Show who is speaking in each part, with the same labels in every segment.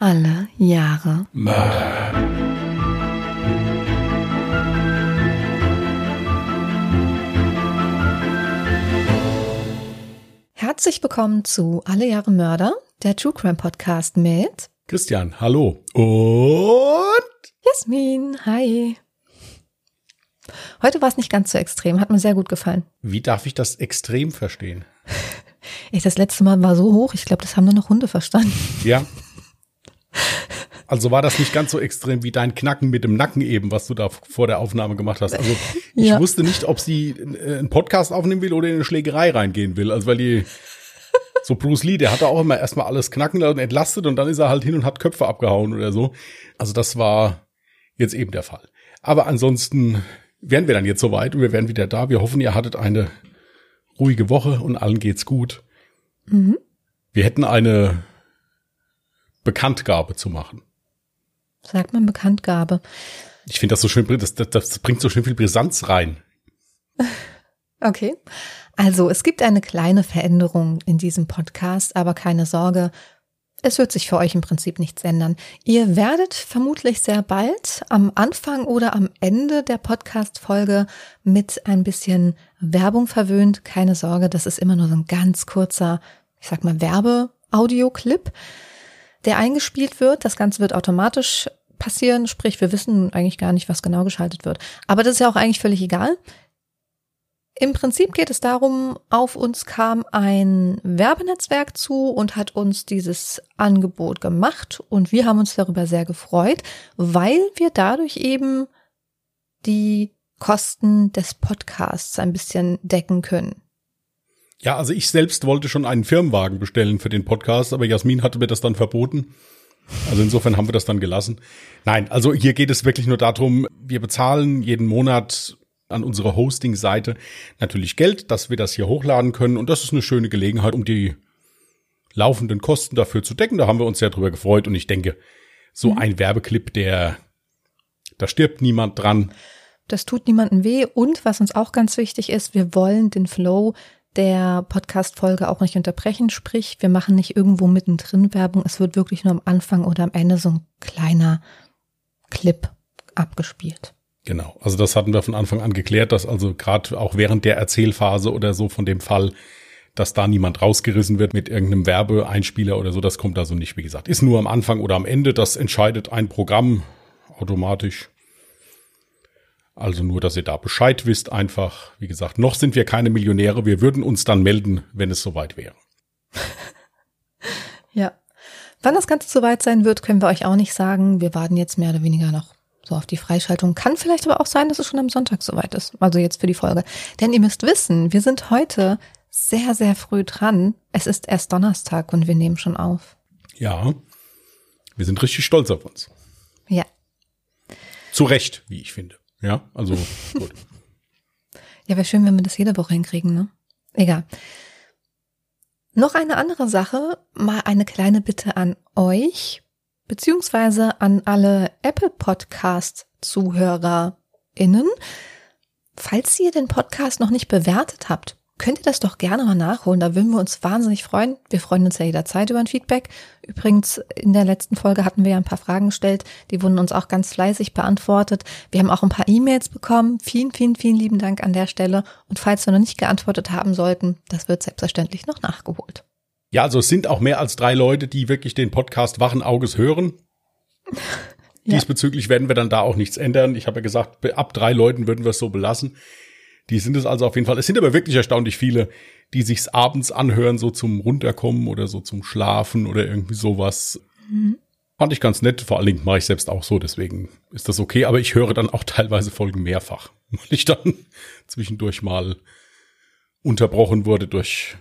Speaker 1: Alle Jahre
Speaker 2: Mörder.
Speaker 1: Herzlich willkommen zu Alle Jahre Mörder, der True Crime Podcast mit
Speaker 2: Christian, hallo. Und
Speaker 1: Jasmin. Hi. Heute war es nicht ganz so extrem, hat mir sehr gut gefallen.
Speaker 2: wie darf ich das extrem verstehen?
Speaker 1: Ich, das letzte Mal war so hoch, ich glaube, das haben nur noch Hunde verstanden.
Speaker 2: Ja. Also war das nicht ganz so extrem wie dein Knacken mit dem Nacken eben, was du da vor der Aufnahme gemacht hast. Also ich
Speaker 1: Ja.
Speaker 2: wusste nicht, ob sie äh, einen Podcast aufnehmen will oder in eine Schlägerei reingehen will. Also weil die so Bruce Lee, der hat auch immer erstmal alles knacken lassen und entlastet und dann ist er halt hin und hat Köpfe abgehauen oder so. Also das war jetzt eben der Fall. Aber ansonsten wären wir dann jetzt soweit und wir wären wieder da. Wir hoffen, ihr hattet eine ruhige Woche und allen geht's gut. Wir hätten eine Bekanntgabe zu machen.
Speaker 1: Sagt man Bekanntgabe.
Speaker 2: Ich finde das so schön, das, das, das bringt so schön viel Brisanz rein.
Speaker 1: Okay. Also, es gibt eine kleine Veränderung in diesem Podcast, aber keine Sorge. Es wird sich für euch im Prinzip nichts ändern. Ihr werdet vermutlich sehr bald am Anfang oder am Ende der Podcast-Folge mit ein bisschen Werbung verwöhnt. Keine Sorge, das ist immer nur so ein ganz kurzer, ich sag mal, Werbe-Audio-Clip, der eingespielt wird. Das Ganze wird automatisch passieren, sprich, wir wissen eigentlich gar nicht, was genau geschaltet wird. Aber das ist ja auch eigentlich völlig egal. Im Prinzip geht es darum, auf uns kam ein Werbenetzwerk zu und hat uns dieses Angebot gemacht und wir haben uns darüber sehr gefreut, weil wir dadurch eben die Kosten des Podcasts ein bisschen decken können.
Speaker 2: Ja, also ich selbst wollte schon einen Firmenwagen bestellen für den Podcast, aber Jasmin hatte mir das dann verboten. Also insofern haben wir das dann gelassen. Nein, also hier geht es wirklich nur darum, wir bezahlen jeden Monat an unsere Hosting-Seite natürlich Geld, dass wir das hier hochladen können. Und das ist eine schöne Gelegenheit, um die laufenden Kosten dafür zu decken. Da haben wir uns sehr drüber gefreut. Und ich denke, so ein Werbeclip, der, da stirbt niemand dran.
Speaker 1: Das tut niemandem weh und was uns auch ganz wichtig ist, wir wollen den Flow der Podcast-Folge auch nicht unterbrechen. Sprich, wir machen nicht irgendwo mittendrin Werbung. Es wird wirklich nur am Anfang oder am Ende so ein kleiner Clip abgespielt.
Speaker 2: Genau, also das hatten wir von Anfang an geklärt, dass also gerade auch während der Erzählphase oder so von dem Fall, dass da niemand rausgerissen wird mit irgendeinem Werbeeinspieler oder so, das kommt also nicht, wie gesagt. Ist nur am Anfang oder am Ende, das entscheidet ein Programm automatisch. Also nur, dass ihr da Bescheid wisst, einfach, wie gesagt, noch sind wir keine Millionäre, wir würden uns dann melden, wenn es soweit wäre.
Speaker 1: Ja. Wann das Ganze soweit sein wird, können wir euch auch nicht sagen. Wir warten jetzt mehr oder weniger noch so auf die Freischaltung. Kann vielleicht aber auch sein, dass es schon am Sonntag soweit ist. Also jetzt für die Folge. Denn ihr müsst wissen, wir sind heute sehr, sehr früh dran. Es ist erst Donnerstag und wir nehmen schon auf.
Speaker 2: Ja, wir sind richtig stolz auf uns.
Speaker 1: Ja.
Speaker 2: Zu Recht, wie ich finde. Ja, also gut.
Speaker 1: Ja, wäre schön, wenn wir das jede Woche hinkriegen, ne? Egal. Noch eine andere Sache, mal eine kleine Bitte an euch, beziehungsweise an alle Apple Podcast ZuhörerInnen. Falls ihr den Podcast noch nicht bewertet habt, könnt ihr das doch gerne mal nachholen. Da würden wir uns wahnsinnig freuen. Wir freuen uns ja jederzeit über ein Feedback. Übrigens, in der letzten Folge hatten wir ja ein paar Fragen gestellt. Die wurden uns auch ganz fleißig beantwortet. Wir haben auch ein paar E-Mails bekommen. Vielen, vielen, vielen lieben Dank an der Stelle. Und falls wir noch nicht geantwortet haben sollten, das wird selbstverständlich noch nachgeholt.
Speaker 2: Ja, also es sind auch mehr als drei Leute, die wirklich den Podcast wachen Auges hören. Diesbezüglich werden wir dann da auch nichts ändern. Ich habe ja gesagt, ab drei Leuten würden wir es so belassen. Die sind es also auf jeden Fall. Es sind aber wirklich erstaunlich viele, die sich's abends anhören, so zum Runterkommen oder so zum Schlafen oder irgendwie sowas. Fand ich ganz nett. Vor allen Dingen mache ich selbst auch so, deswegen ist das okay. Aber ich höre dann auch teilweise Folgen mehrfach, weil ich dann zwischendurch mal unterbrochen wurde durch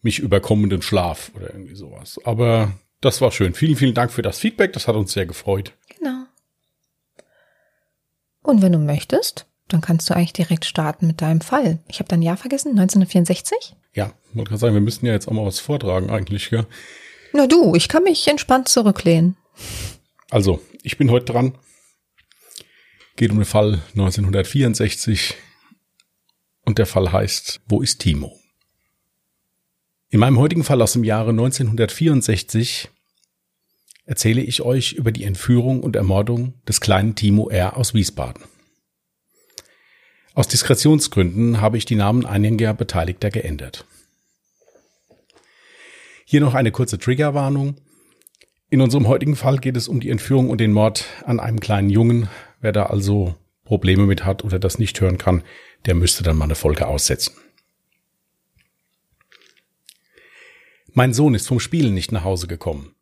Speaker 2: mich überkommenden Schlaf oder irgendwie sowas. Aber das war schön. Vielen, vielen Dank für das Feedback. Das hat uns sehr gefreut.
Speaker 1: Genau. Und wenn du möchtest, dann kannst du eigentlich direkt starten mit deinem Fall. Ich habe dein Jahr vergessen, 1964?
Speaker 2: Ja, wollte gerade sagen, wir müssten ja jetzt auch mal was vortragen eigentlich, ja.
Speaker 1: Na du, ich kann mich entspannt zurücklehnen.
Speaker 2: Also, ich bin heute dran. Geht um den Fall 1964. Und der Fall heißt, wo ist Timo? In meinem heutigen Fall aus dem Jahre 1964 erzähle ich euch über die Entführung und Ermordung des kleinen Timo R. aus Wiesbaden. Aus Diskretionsgründen habe ich die Namen einiger Beteiligter geändert. Hier noch eine kurze Triggerwarnung. In unserem heutigen Fall geht es um die Entführung und den Mord an einem kleinen Jungen. Wer da also Probleme mit hat oder das nicht hören kann, der müsste dann mal eine Folge aussetzen. Mein Sohn ist vom Spielen nicht nach Hause gekommen.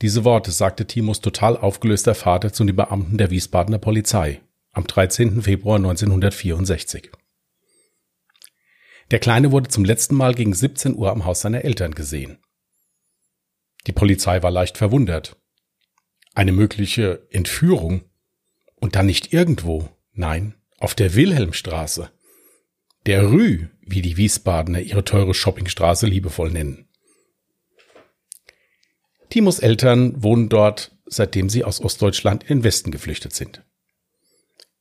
Speaker 2: Diese Worte sagte Timos total aufgelöster Vater zu den Beamten der Wiesbadener Polizei am 13. Februar 1964. Der Kleine wurde zum letzten Mal gegen 17 Uhr am Haus seiner Eltern gesehen. Die Polizei war leicht verwundert. Eine mögliche Entführung und dann nicht irgendwo, nein, auf der Wilhelmstraße. Der Rü, wie die Wiesbadener ihre teure Shoppingstraße liebevoll nennen. Timos Eltern wohnen dort, seitdem sie aus Ostdeutschland in den Westen geflüchtet sind.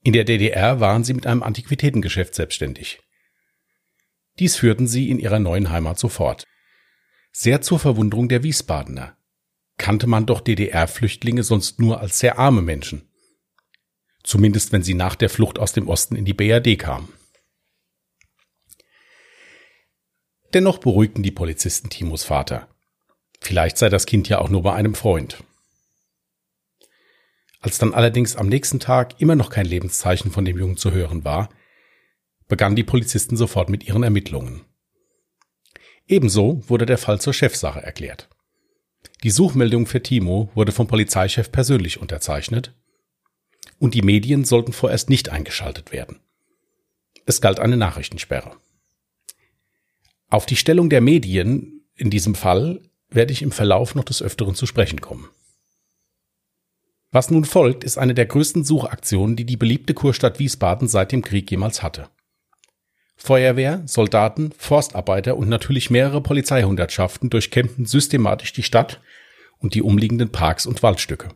Speaker 2: In der DDR waren sie mit einem Antiquitätengeschäft selbstständig. Dies führten sie in ihrer neuen Heimat sofort. Sehr zur Verwunderung der Wiesbadener kannte man doch DDR-Flüchtlinge sonst nur als sehr arme Menschen. Zumindest wenn sie nach der Flucht aus dem Osten in die BRD kamen. Dennoch beruhigten die Polizisten Timos Vater. Vielleicht sei das Kind ja auch nur bei einem Freund. Als dann allerdings am nächsten Tag immer noch kein Lebenszeichen von dem Jungen zu hören war, begannen die Polizisten sofort mit ihren Ermittlungen. Ebenso wurde der Fall zur Chefsache erklärt. Die Suchmeldung für Timo wurde vom Polizeichef persönlich unterzeichnet und die Medien sollten vorerst nicht eingeschaltet werden. Es galt eine Nachrichtensperre. Auf die Stellung der Medien in diesem Fall werde ich im Verlauf noch des Öfteren zu sprechen kommen. Was nun folgt, ist eine der größten Suchaktionen, die die beliebte Kurstadt Wiesbaden seit dem Krieg jemals hatte. Feuerwehr, Soldaten, Forstarbeiter und natürlich mehrere Polizeihundertschaften durchkämmten systematisch die Stadt und die umliegenden Parks und Waldstücke.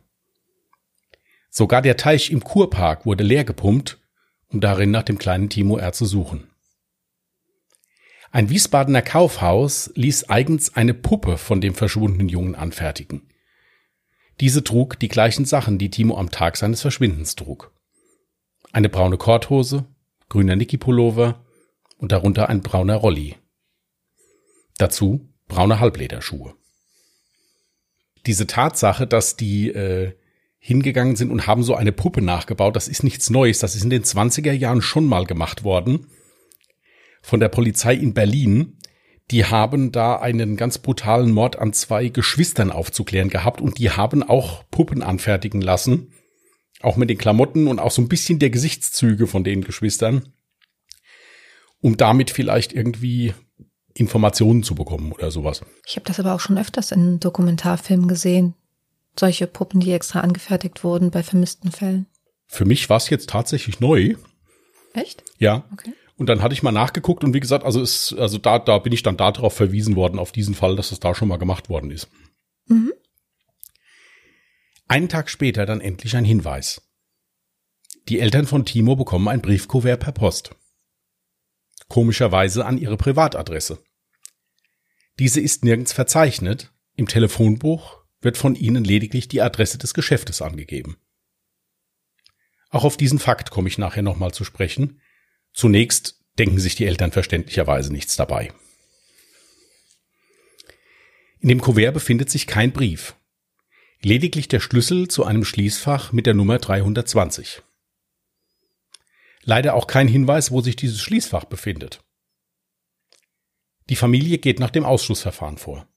Speaker 2: Sogar der Teich im Kurpark wurde leer gepumpt, um darin nach dem kleinen Timo R. zu suchen. Ein Wiesbadener Kaufhaus ließ eigens eine Puppe von dem verschwundenen Jungen anfertigen. Diese trug die gleichen Sachen, die Timo am Tag seines Verschwindens trug. Eine braune Korthose, grüner Niki-Pullover und darunter ein brauner Rolli. Dazu braune Halblederschuhe. Diese Tatsache, dass die äh, hingegangen sind und haben so eine Puppe nachgebaut, das ist nichts Neues. Das ist in den 20er Jahren schon mal gemacht worden. Von der Polizei in Berlin die haben da einen ganz brutalen Mord an zwei Geschwistern aufzuklären gehabt und die haben auch Puppen anfertigen lassen. Auch mit den Klamotten und auch so ein bisschen der Gesichtszüge von den Geschwistern. Um damit vielleicht irgendwie Informationen zu bekommen oder sowas.
Speaker 1: Ich habe das aber auch schon öfters in Dokumentarfilmen gesehen. Solche Puppen, die extra angefertigt wurden bei vermissten Fällen.
Speaker 2: Für mich war es jetzt tatsächlich neu.
Speaker 1: Echt?
Speaker 2: Ja. Okay. Und dann hatte ich mal nachgeguckt und wie gesagt, also ist, also da, da bin ich dann darauf verwiesen worden, auf diesen Fall, dass es da schon mal gemacht worden ist. Mhm. Einen Tag später dann endlich ein Hinweis. Die Eltern von Timo bekommen ein Briefkuvert per Post. Komischerweise an ihre Privatadresse. Diese ist nirgends verzeichnet, im Telefonbuch wird von ihnen lediglich die Adresse des Geschäftes angegeben. Auch auf diesen Fakt komme ich nachher nochmal zu sprechen, Zunächst denken sich die Eltern verständlicherweise nichts dabei. In dem Kuvert befindet sich kein Brief, lediglich der Schlüssel zu einem Schließfach mit der Nummer 320. Leider auch kein Hinweis, wo sich dieses Schließfach befindet. Die Familie geht nach dem Ausschlussverfahren vor.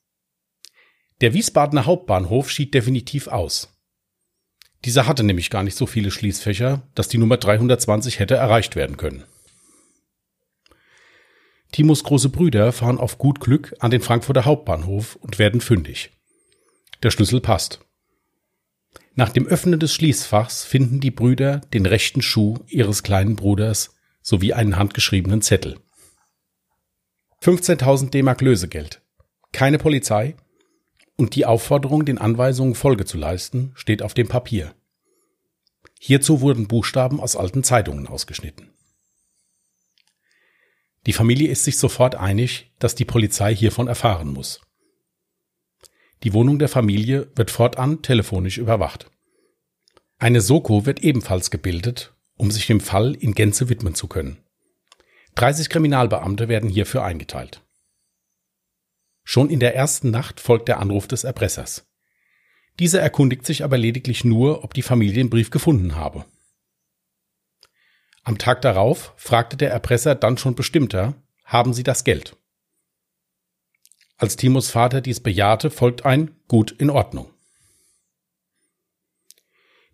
Speaker 2: Der Wiesbadener Hauptbahnhof schied definitiv aus. Dieser hatte nämlich gar nicht so viele Schließfächer, dass die Nummer 320 hätte erreicht werden können. Timos große Brüder fahren auf gut Glück an den Frankfurter Hauptbahnhof und werden fündig. Der Schlüssel passt. Nach dem Öffnen des Schließfachs finden die Brüder den rechten Schuh ihres kleinen Bruders sowie einen handgeschriebenen Zettel. 15.000 D-Mark Lösegeld. Keine Polizei und die Aufforderung, den Anweisungen Folge zu leisten, steht auf dem Papier. Hierzu wurden Buchstaben aus alten Zeitungen ausgeschnitten. Die Familie ist sich sofort einig, dass die Polizei hiervon erfahren muss. Die Wohnung der Familie wird fortan telefonisch überwacht. Eine Soko wird ebenfalls gebildet, um sich dem Fall in Gänze widmen zu können. 30 Kriminalbeamte werden hierfür eingeteilt. Schon in der ersten Nacht folgt der Anruf des Erpressers. Dieser erkundigt sich aber lediglich nur, ob die Familie den Brief gefunden habe. Am Tag darauf fragte der Erpresser dann schon bestimmter, haben Sie das Geld? Als Timos Vater dies bejahte, folgt ein Gut in Ordnung.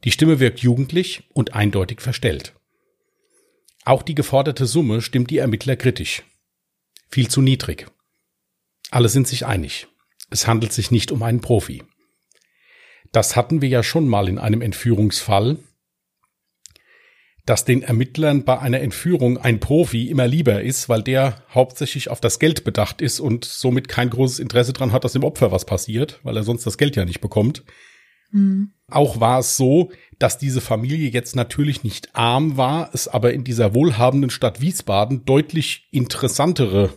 Speaker 2: Die Stimme wirkt jugendlich und eindeutig verstellt. Auch die geforderte Summe stimmt die Ermittler kritisch. Viel zu niedrig. Alle sind sich einig. Es handelt sich nicht um einen Profi. Das hatten wir ja schon mal in einem Entführungsfall, dass den Ermittlern bei einer Entführung ein Profi immer lieber ist, weil der hauptsächlich auf das Geld bedacht ist und somit kein großes Interesse dran hat, dass dem Opfer was passiert, weil er sonst das Geld ja nicht bekommt. Mhm. Auch war es so, dass diese Familie jetzt natürlich nicht arm war, es aber in dieser wohlhabenden Stadt Wiesbaden deutlich interessantere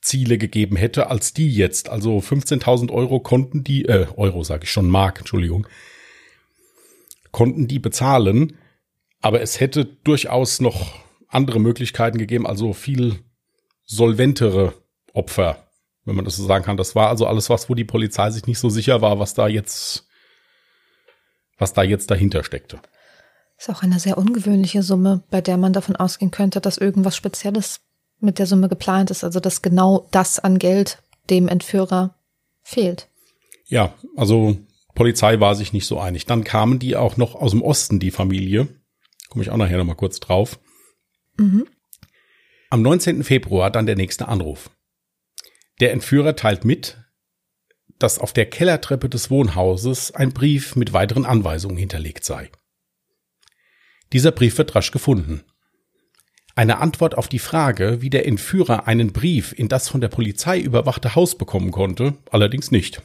Speaker 2: Ziele gegeben hätte als die jetzt. Also 15.000 Euro konnten die, äh, Euro sage ich schon, Mark, Entschuldigung, konnten die bezahlen aber es hätte durchaus noch andere Möglichkeiten gegeben, also viel solventere Opfer, wenn man das so sagen kann. Das war also alles was, wo die Polizei sich nicht so sicher war, was da jetzt, was da jetzt dahinter steckte.
Speaker 1: Ist auch eine sehr ungewöhnliche Summe, bei der man davon ausgehen könnte, dass irgendwas Spezielles mit der Summe geplant ist, also dass genau das an Geld dem Entführer fehlt.
Speaker 2: Ja, also Polizei war sich nicht so einig. Dann kamen die auch noch aus dem Osten, die Familie. Komme ich auch nachher nochmal kurz drauf. Mhm. Am 19. Februar dann der nächste Anruf. Der Entführer teilt mit, dass auf der Kellertreppe des Wohnhauses ein Brief mit weiteren Anweisungen hinterlegt sei. Dieser Brief wird rasch gefunden. Eine Antwort auf die Frage, wie der Entführer einen Brief in das von der Polizei überwachte Haus bekommen konnte, allerdings nicht.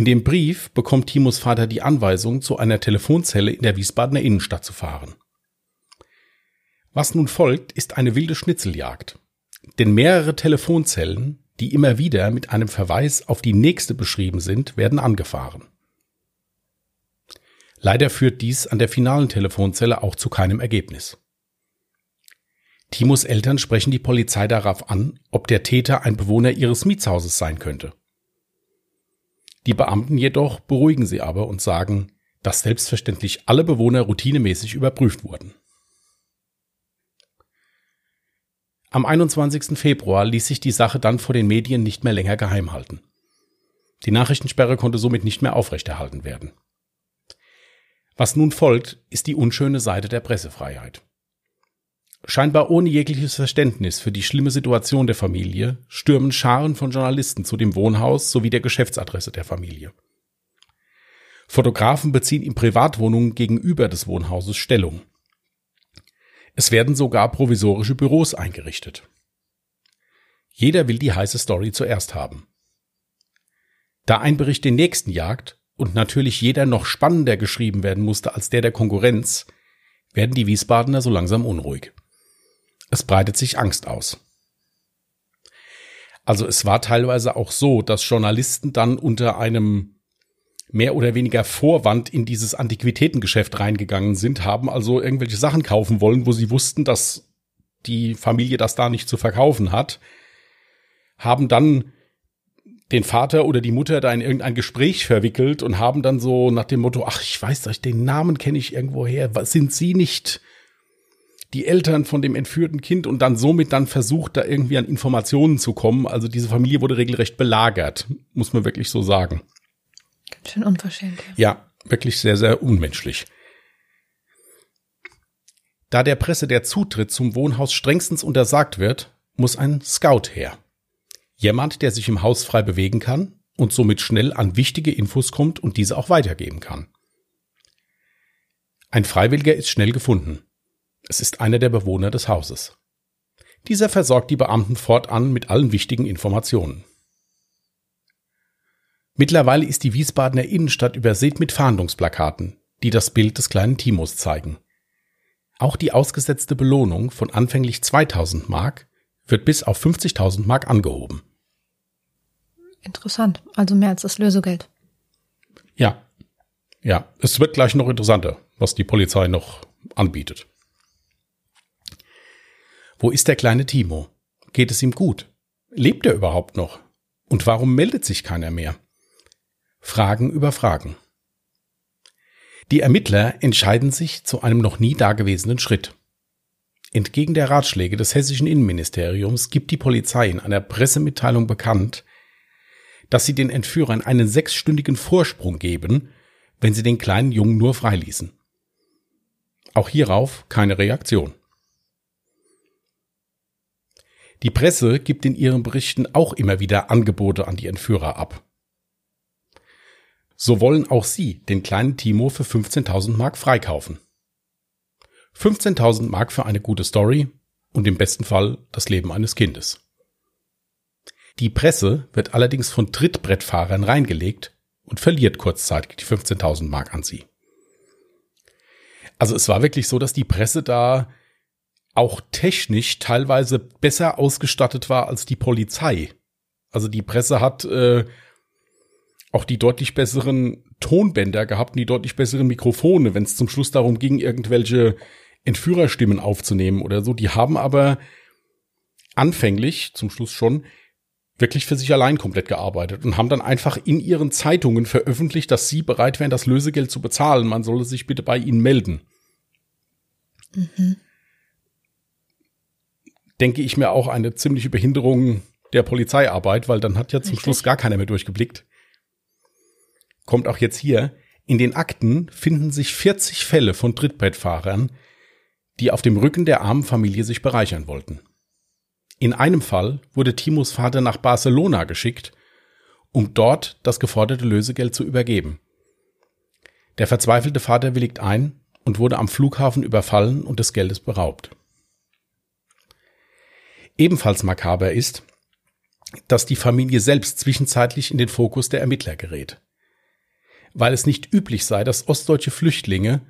Speaker 2: In dem Brief bekommt Timos Vater die Anweisung, zu einer Telefonzelle in der Wiesbadener Innenstadt zu fahren. Was nun folgt, ist eine wilde Schnitzeljagd. Denn mehrere Telefonzellen, die immer wieder mit einem Verweis auf die nächste beschrieben sind, werden angefahren. Leider führt dies an der finalen Telefonzelle auch zu keinem Ergebnis. Timos Eltern sprechen die Polizei darauf an, ob der Täter ein Bewohner ihres Mietshauses sein könnte. Die Beamten jedoch beruhigen sie aber und sagen, dass selbstverständlich alle Bewohner routinemäßig überprüft wurden. Am 21. Februar ließ sich die Sache dann vor den Medien nicht mehr länger geheim halten. Die Nachrichtensperre konnte somit nicht mehr aufrechterhalten werden. Was nun folgt, ist die unschöne Seite der Pressefreiheit. Scheinbar ohne jegliches Verständnis für die schlimme Situation der Familie stürmen Scharen von Journalisten zu dem Wohnhaus sowie der Geschäftsadresse der Familie. Fotografen beziehen in Privatwohnungen gegenüber des Wohnhauses Stellung. Es werden sogar provisorische Büros eingerichtet. Jeder will die heiße Story zuerst haben. Da ein Bericht den nächsten jagt und natürlich jeder noch spannender geschrieben werden musste als der der Konkurrenz, werden die Wiesbadener so langsam unruhig. Es breitet sich Angst aus. Also es war teilweise auch so, dass Journalisten dann unter einem mehr oder weniger Vorwand in dieses Antiquitätengeschäft reingegangen sind, haben also irgendwelche Sachen kaufen wollen, wo sie wussten, dass die Familie das da nicht zu verkaufen hat, haben dann den Vater oder die Mutter da in irgendein Gespräch verwickelt und haben dann so nach dem Motto, ach, ich weiß, den Namen kenne ich irgendwo her, sind Sie nicht die Eltern von dem entführten Kind und dann somit dann versucht, da irgendwie an Informationen zu kommen. Also diese Familie wurde regelrecht belagert, muss man wirklich so sagen.
Speaker 1: Ganz schön unverschämt.
Speaker 2: Ja. ja, wirklich sehr, sehr unmenschlich. Da der Presse der Zutritt zum Wohnhaus strengstens untersagt wird, muss ein Scout her. Jemand, der sich im Haus frei bewegen kann und somit schnell an wichtige Infos kommt und diese auch weitergeben kann. Ein Freiwilliger ist schnell gefunden. Es ist einer der Bewohner des Hauses. Dieser versorgt die Beamten fortan mit allen wichtigen Informationen. Mittlerweile ist die Wiesbadener Innenstadt übersät mit Fahndungsplakaten, die das Bild des kleinen Timos zeigen. Auch die ausgesetzte Belohnung von anfänglich 2000 Mark wird bis auf 50.000 Mark angehoben.
Speaker 1: Interessant. Also mehr als das Lösegeld.
Speaker 2: Ja. Ja. Es wird gleich noch interessanter, was die Polizei noch anbietet. Wo ist der kleine Timo? Geht es ihm gut? Lebt er überhaupt noch? Und warum meldet sich keiner mehr? Fragen über Fragen. Die Ermittler entscheiden sich zu einem noch nie dagewesenen Schritt. Entgegen der Ratschläge des hessischen Innenministeriums gibt die Polizei in einer Pressemitteilung bekannt, dass sie den Entführern einen sechsstündigen Vorsprung geben, wenn sie den kleinen Jungen nur freiließen. Auch hierauf keine Reaktion. Die Presse gibt in ihren Berichten auch immer wieder Angebote an die Entführer ab. So wollen auch sie den kleinen Timo für 15.000 Mark freikaufen. 15.000 Mark für eine gute Story und im besten Fall das Leben eines Kindes. Die Presse wird allerdings von Trittbrettfahrern reingelegt und verliert kurzzeitig die 15.000 Mark an sie. Also es war wirklich so, dass die Presse da auch technisch teilweise besser ausgestattet war als die Polizei. Also die Presse hat äh, auch die deutlich besseren Tonbänder gehabt und die deutlich besseren Mikrofone, wenn es zum Schluss darum ging, irgendwelche Entführerstimmen aufzunehmen oder so. Die haben aber anfänglich, zum Schluss schon, wirklich für sich allein komplett gearbeitet und haben dann einfach in ihren Zeitungen veröffentlicht, dass sie bereit wären, das Lösegeld zu bezahlen. Man solle sich bitte bei ihnen melden. Mhm denke ich mir auch eine ziemliche Behinderung der Polizeiarbeit, weil dann hat ja zum Richtig. Schluss gar keiner mehr durchgeblickt. Kommt auch jetzt hier. In den Akten finden sich 40 Fälle von Trittbrettfahrern, die auf dem Rücken der armen Familie sich bereichern wollten. In einem Fall wurde Timos Vater nach Barcelona geschickt, um dort das geforderte Lösegeld zu übergeben. Der verzweifelte Vater willigt ein und wurde am Flughafen überfallen und des Geldes beraubt. Ebenfalls makaber ist, dass die Familie selbst zwischenzeitlich in den Fokus der Ermittler gerät. Weil es nicht üblich sei, dass ostdeutsche Flüchtlinge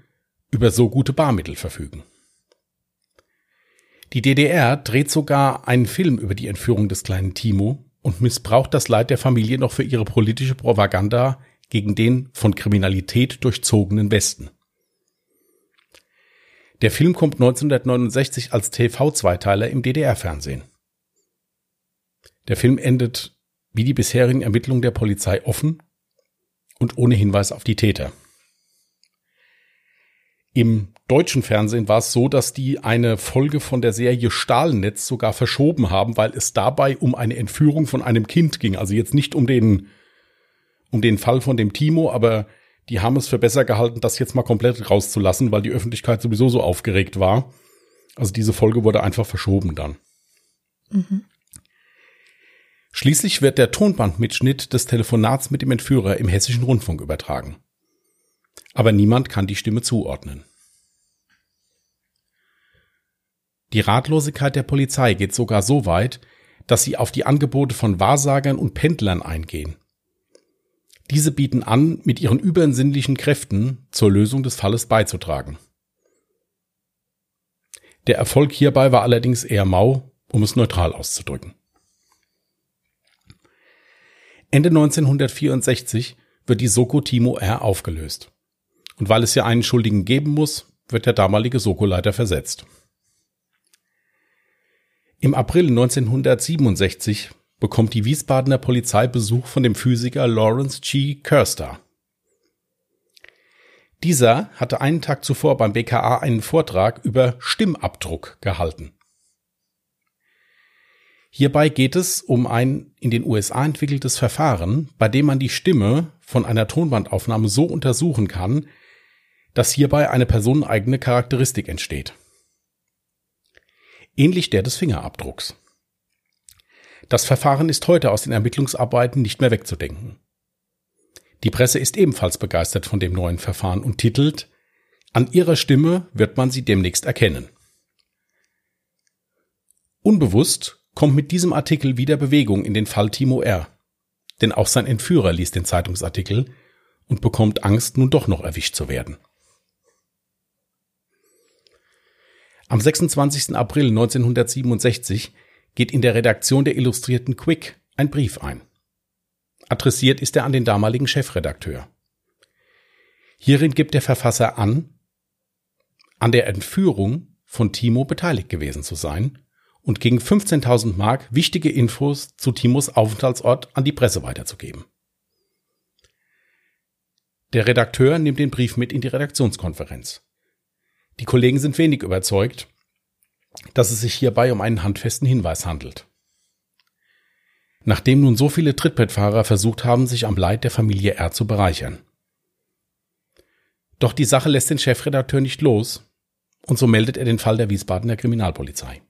Speaker 2: über so gute Barmittel verfügen. Die DDR dreht sogar einen Film über die Entführung des kleinen Timo und missbraucht das Leid der Familie noch für ihre politische Propaganda gegen den von Kriminalität durchzogenen Westen. Der Film kommt 1969 als TV-Zweiteiler im DDR-Fernsehen. Der Film endet wie die bisherigen Ermittlungen der Polizei offen und ohne Hinweis auf die Täter. Im deutschen Fernsehen war es so, dass die eine Folge von der Serie Stahlnetz sogar verschoben haben, weil es dabei um eine Entführung von einem Kind ging. Also jetzt nicht um den, um den Fall von dem Timo, aber die haben es für besser gehalten, das jetzt mal komplett rauszulassen, weil die Öffentlichkeit sowieso so aufgeregt war. Also diese Folge wurde einfach verschoben dann. Mhm. Schließlich wird der Tonbandmitschnitt des Telefonats mit dem Entführer im hessischen Rundfunk übertragen. Aber niemand kann die Stimme zuordnen. Die Ratlosigkeit der Polizei geht sogar so weit, dass sie auf die Angebote von Wahrsagern und Pendlern eingehen. Diese bieten an, mit ihren übersinnlichen Kräften zur Lösung des Falles beizutragen. Der Erfolg hierbei war allerdings eher mau, um es neutral auszudrücken. Ende 1964 wird die Soko Timo R aufgelöst. Und weil es ja einen Schuldigen geben muss, wird der damalige Soko-Leiter versetzt. Im April 1967 bekommt die Wiesbadener Polizei Besuch von dem Physiker Lawrence G. Kirster. Dieser hatte einen Tag zuvor beim BKA einen Vortrag über Stimmabdruck gehalten. Hierbei geht es um ein in den USA entwickeltes Verfahren, bei dem man die Stimme von einer Tonbandaufnahme so untersuchen kann, dass hierbei eine personeneigene Charakteristik entsteht. Ähnlich der des Fingerabdrucks. Das Verfahren ist heute aus den Ermittlungsarbeiten nicht mehr wegzudenken. Die Presse ist ebenfalls begeistert von dem neuen Verfahren und titelt An ihrer Stimme wird man sie demnächst erkennen. Unbewusst kommt mit diesem Artikel wieder Bewegung in den Fall Timo R. Denn auch sein Entführer liest den Zeitungsartikel und bekommt Angst, nun doch noch erwischt zu werden. Am 26. April 1967 geht in der Redaktion der Illustrierten Quick ein Brief ein. Adressiert ist er an den damaligen Chefredakteur. Hierin gibt der Verfasser an, an der Entführung von Timo beteiligt gewesen zu sein und gegen 15.000 Mark wichtige Infos zu Timos Aufenthaltsort an die Presse weiterzugeben. Der Redakteur nimmt den Brief mit in die Redaktionskonferenz. Die Kollegen sind wenig überzeugt, dass es sich hierbei um einen handfesten Hinweis handelt. Nachdem nun so viele Trittbrettfahrer versucht haben, sich am Leid der Familie R zu bereichern. Doch die Sache lässt den Chefredakteur nicht los und so meldet er den Fall der Wiesbadener Kriminalpolizei.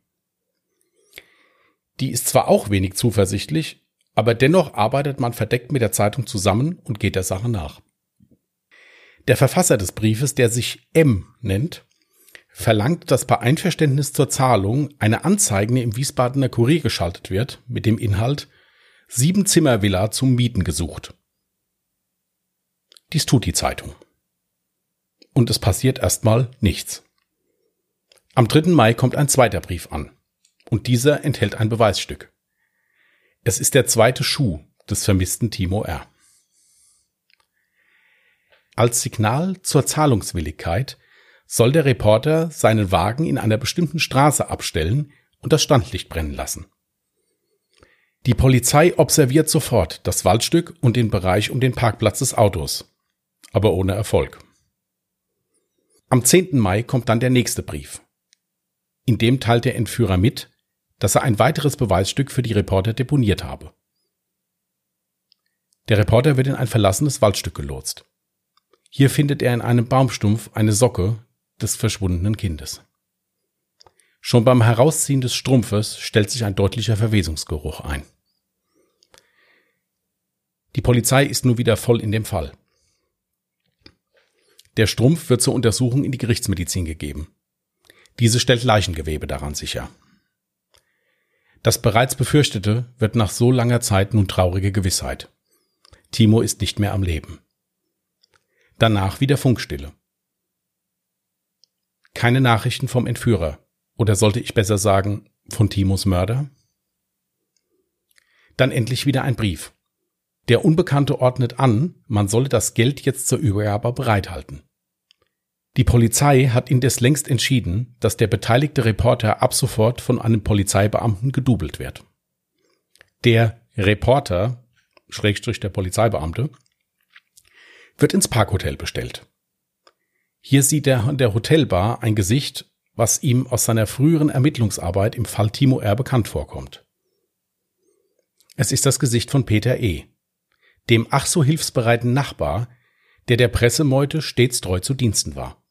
Speaker 2: Die ist zwar auch wenig zuversichtlich, aber dennoch arbeitet man verdeckt mit der Zeitung zusammen und geht der Sache nach. Der Verfasser des Briefes, der sich M nennt, verlangt, dass bei Einverständnis zur Zahlung eine Anzeige im Wiesbadener Kurier geschaltet wird mit dem Inhalt Sieben Zimmer Villa zum Mieten gesucht. Dies tut die Zeitung. Und es passiert erstmal nichts. Am 3. Mai kommt ein zweiter Brief an. Und dieser enthält ein Beweisstück. Es ist der zweite Schuh des vermissten Timo R. Als Signal zur Zahlungswilligkeit soll der Reporter seinen Wagen in einer bestimmten Straße abstellen und das Standlicht brennen lassen. Die Polizei observiert sofort das Waldstück und den Bereich um den Parkplatz des Autos, aber ohne Erfolg. Am 10. Mai kommt dann der nächste Brief. In dem teilt der Entführer mit, dass er ein weiteres Beweisstück für die Reporter deponiert habe. Der Reporter wird in ein verlassenes Waldstück gelotst. Hier findet er in einem Baumstumpf eine Socke des verschwundenen Kindes. Schon beim Herausziehen des Strumpfes stellt sich ein deutlicher Verwesungsgeruch ein. Die Polizei ist nun wieder voll in dem Fall. Der Strumpf wird zur Untersuchung in die Gerichtsmedizin gegeben. Diese stellt Leichengewebe daran sicher. Das bereits befürchtete wird nach so langer Zeit nun traurige Gewissheit. Timo ist nicht mehr am Leben. Danach wieder Funkstille. Keine Nachrichten vom Entführer. Oder sollte ich besser sagen, von Timos Mörder? Dann endlich wieder ein Brief. Der Unbekannte ordnet an, man solle das Geld jetzt zur Übergabe bereithalten. Die Polizei hat indes längst entschieden, dass der beteiligte Reporter ab sofort von einem Polizeibeamten gedoubelt wird. Der Reporter, Schrägstrich der Polizeibeamte, wird ins Parkhotel bestellt. Hier sieht er an der Hotelbar ein Gesicht, was ihm aus seiner früheren Ermittlungsarbeit im Fall Timo R. bekannt vorkommt. Es ist das Gesicht von Peter E., dem ach so hilfsbereiten Nachbar, der der Pressemeute stets treu zu Diensten war.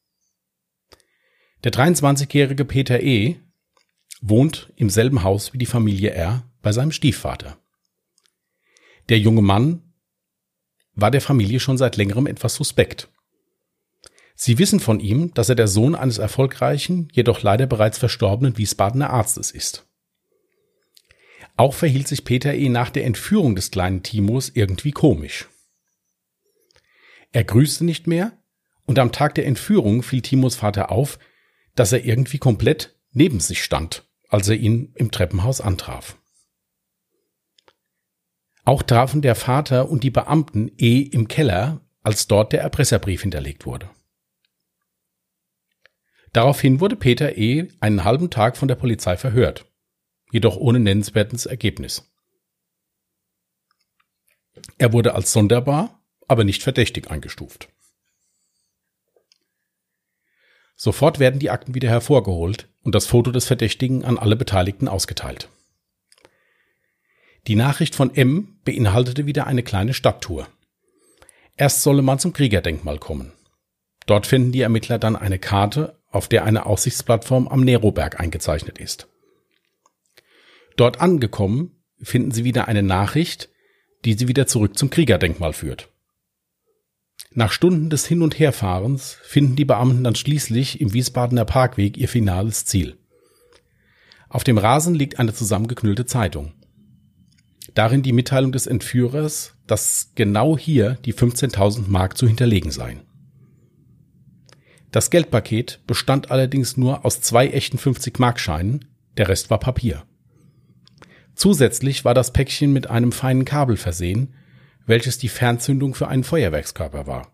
Speaker 2: Der 23-jährige Peter E. wohnt im selben Haus wie die Familie R. bei seinem Stiefvater. Der junge Mann war der Familie schon seit längerem etwas suspekt. Sie wissen von ihm, dass er der Sohn eines erfolgreichen, jedoch leider bereits verstorbenen Wiesbadener Arztes ist. Auch verhielt sich Peter E. nach der Entführung des kleinen Timos irgendwie komisch. Er grüßte nicht mehr und am Tag der Entführung fiel Timos Vater auf, dass er irgendwie komplett neben sich stand, als er ihn im Treppenhaus antraf. Auch trafen der Vater und die Beamten E im Keller, als dort der Erpresserbrief hinterlegt wurde. Daraufhin wurde Peter E. einen halben Tag von der Polizei verhört, jedoch ohne nennenswertes Ergebnis. Er wurde als sonderbar, aber nicht verdächtig eingestuft. Sofort werden die Akten wieder hervorgeholt und das Foto des Verdächtigen an alle Beteiligten ausgeteilt. Die Nachricht von M beinhaltete wieder eine kleine Stadttour. Erst solle man zum Kriegerdenkmal kommen. Dort finden die Ermittler dann eine Karte auf der eine Aussichtsplattform am Neroberg eingezeichnet ist. Dort angekommen finden sie wieder eine Nachricht, die sie wieder zurück zum Kriegerdenkmal führt. Nach Stunden des Hin- und Herfahrens finden die Beamten dann schließlich im Wiesbadener Parkweg ihr finales Ziel. Auf dem Rasen liegt eine zusammengeknüllte Zeitung. Darin die Mitteilung des Entführers, dass genau hier die 15.000 Mark zu hinterlegen seien. Das Geldpaket bestand allerdings nur aus zwei echten 50-Markscheinen, der Rest war Papier. Zusätzlich war das Päckchen mit einem feinen Kabel versehen, welches die Fernzündung für einen Feuerwerkskörper war.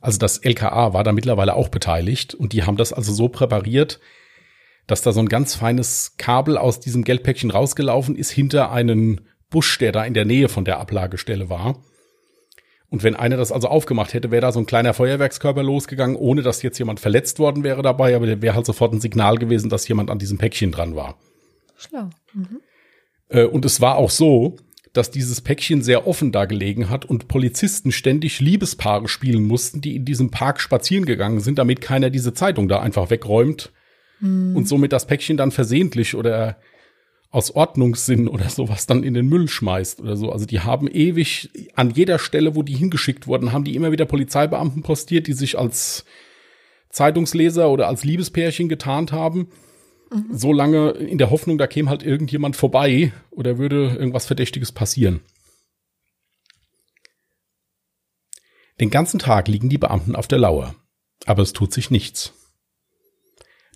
Speaker 2: Also das LKA war da mittlerweile auch beteiligt und die haben das also so präpariert, dass da so ein ganz feines Kabel aus diesem Geldpäckchen rausgelaufen ist hinter einen Busch, der da in der Nähe von der Ablagestelle war. Und wenn einer das also aufgemacht hätte, wäre da so ein kleiner Feuerwerkskörper losgegangen, ohne dass jetzt jemand verletzt worden wäre dabei, aber der wäre halt sofort ein Signal gewesen, dass jemand an diesem Päckchen dran war.
Speaker 1: Schlau. Mhm.
Speaker 2: Äh, und es war auch so, dass dieses Päckchen sehr offen da gelegen hat und Polizisten ständig Liebespaare spielen mussten, die in diesem Park spazieren gegangen sind, damit keiner diese Zeitung da einfach wegräumt hm. und somit das Päckchen dann versehentlich oder aus Ordnungssinn oder sowas dann in den Müll schmeißt oder so. Also die haben ewig an jeder Stelle, wo die hingeschickt wurden, haben die immer wieder Polizeibeamten postiert, die sich als Zeitungsleser oder als Liebespärchen getarnt haben Mhm. So lange in der Hoffnung, da käme halt irgendjemand vorbei oder würde irgendwas Verdächtiges passieren. Den ganzen Tag liegen die Beamten auf der Lauer, aber es tut sich nichts.